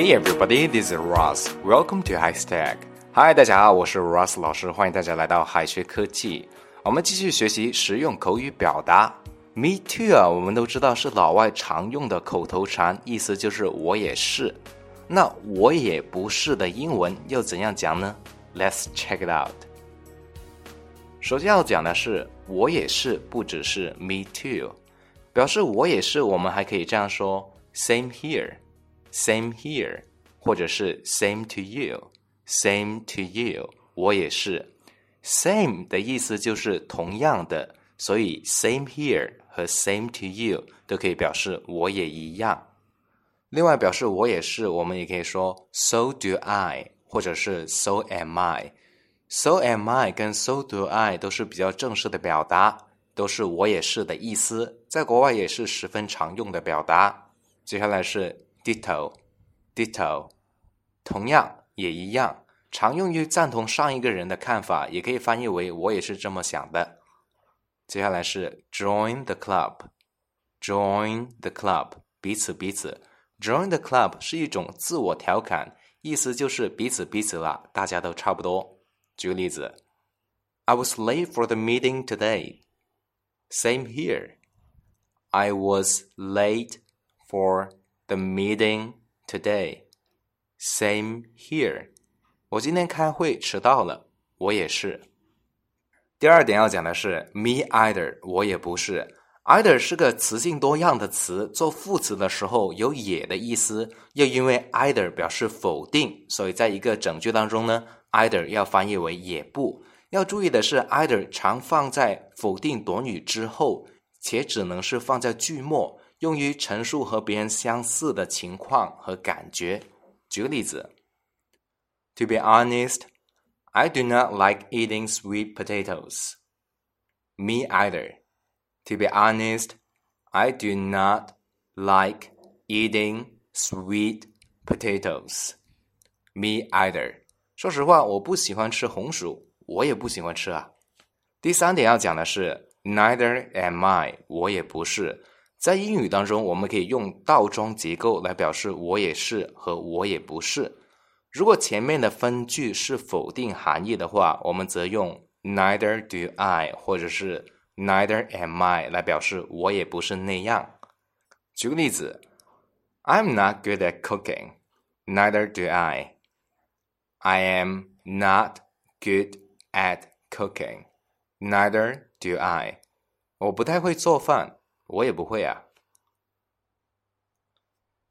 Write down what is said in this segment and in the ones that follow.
Hey everybody, this is Ross. Welcome to High Stack. Hi，大家好，我是 Ross 老师，欢迎大家来到海学科技。我们继续学习实用口语表达。Me too 啊，我们都知道是老外常用的口头禅，意思就是我也是。那我也不是的英文又怎样讲呢？Let's check it out。首先要讲的是，我也是，不只是 me too，表示我也是，我们还可以这样说，Same here Same here，或者是 same to you，same to you，我也是。same 的意思就是同样的，所以 same here 和 same to you 都可以表示我也一样。另外，表示我也是，我们也可以说 so do I，或者是 so am I。so am I 跟 so do I 都是比较正式的表达，都是我也是的意思，在国外也是十分常用的表达。接下来是 ditto，ditto，同样也一样，常用于赞同上一个人的看法，也可以翻译为我也是这么想的。接下来是 join the club，join the club，彼此彼此。join the club 是一种自我调侃，意思就是彼此彼此了，大家都差不多。举个例子，I was late for the meeting today. Same here. I was late for the meeting today. Same here. 我今天开会迟到了，我也是。第二点要讲的是 me either，我也不是。either 是个词性多样的词，做副词的时候有也的意思，又因为 either 表示否定，所以在一个整句当中呢。either 要翻译为也不要注意的是，either 常放在否定短语之后，且只能是放在句末，用于陈述和别人相似的情况和感觉。举个例子：To be honest, I do not like eating sweet potatoes. Me either. To be honest, I do not like eating sweet potatoes. Me either. 说实话，我不喜欢吃红薯，我也不喜欢吃啊。第三点要讲的是，neither am I，我也不是。在英语当中，我们可以用倒装结构来表示我也是和我也不是。如果前面的分句是否定含义的话，我们则用 neither do I 或者是 neither am I 来表示我也不是那样。举个例子，I'm not good at cooking，neither do I。I am not good at cooking. Neither do I. 我不太会做饭，我也不会啊。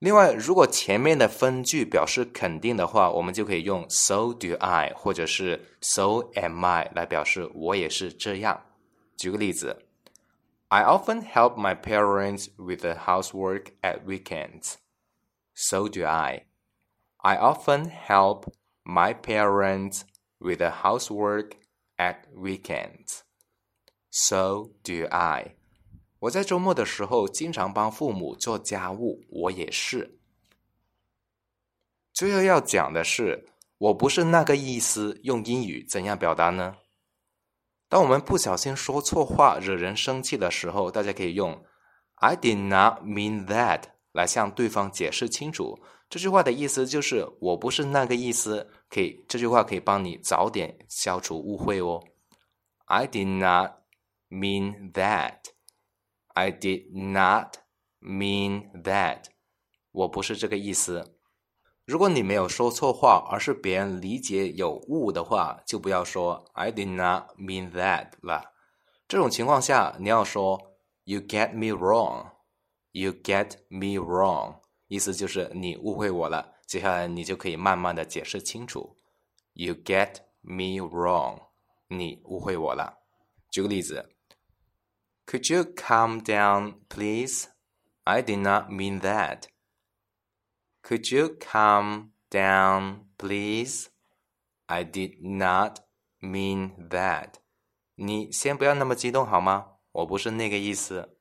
另外，如果前面的分句表示肯定的话，我们就可以用 so do I 或者是 so am I 来表示我也是这样。举个例子，I often help my parents with the housework at weekends. So do I. I often help my parents with the housework at weekends. So do I. 我在周末的时候经常帮父母做家务，我也是。最后要讲的是，我不是那个意思，用英语怎样表达呢？当我们不小心说错话，惹人生气的时候，大家可以用 "I did not mean that" 来向对方解释清楚。这句话的意思就是我不是那个意思，可以这句话可以帮你早点消除误会哦。I did not mean that. I did not mean that. 我不是这个意思。如果你没有说错话，而是别人理解有误的话，就不要说 I did not mean that 了。这种情况下，你要说 You get me wrong. You get me wrong. 意思就是你误会我了，接下来你就可以慢慢的解释清楚。You get me wrong，你误会我了。举个例子 ，Could you calm down, please? I did not mean that. Could you calm down, please? I did not mean that. 你先不要那么激动好吗？我不是那个意思。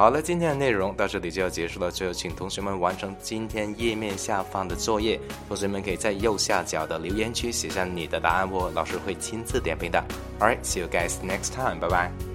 好了，今天的内容到这里就要结束了。最后，请同学们完成今天页面下方的作业。同学们可以在右下角的留言区写下你的答案哦，老师会亲自点评的。All right，see you guys next time. 拜拜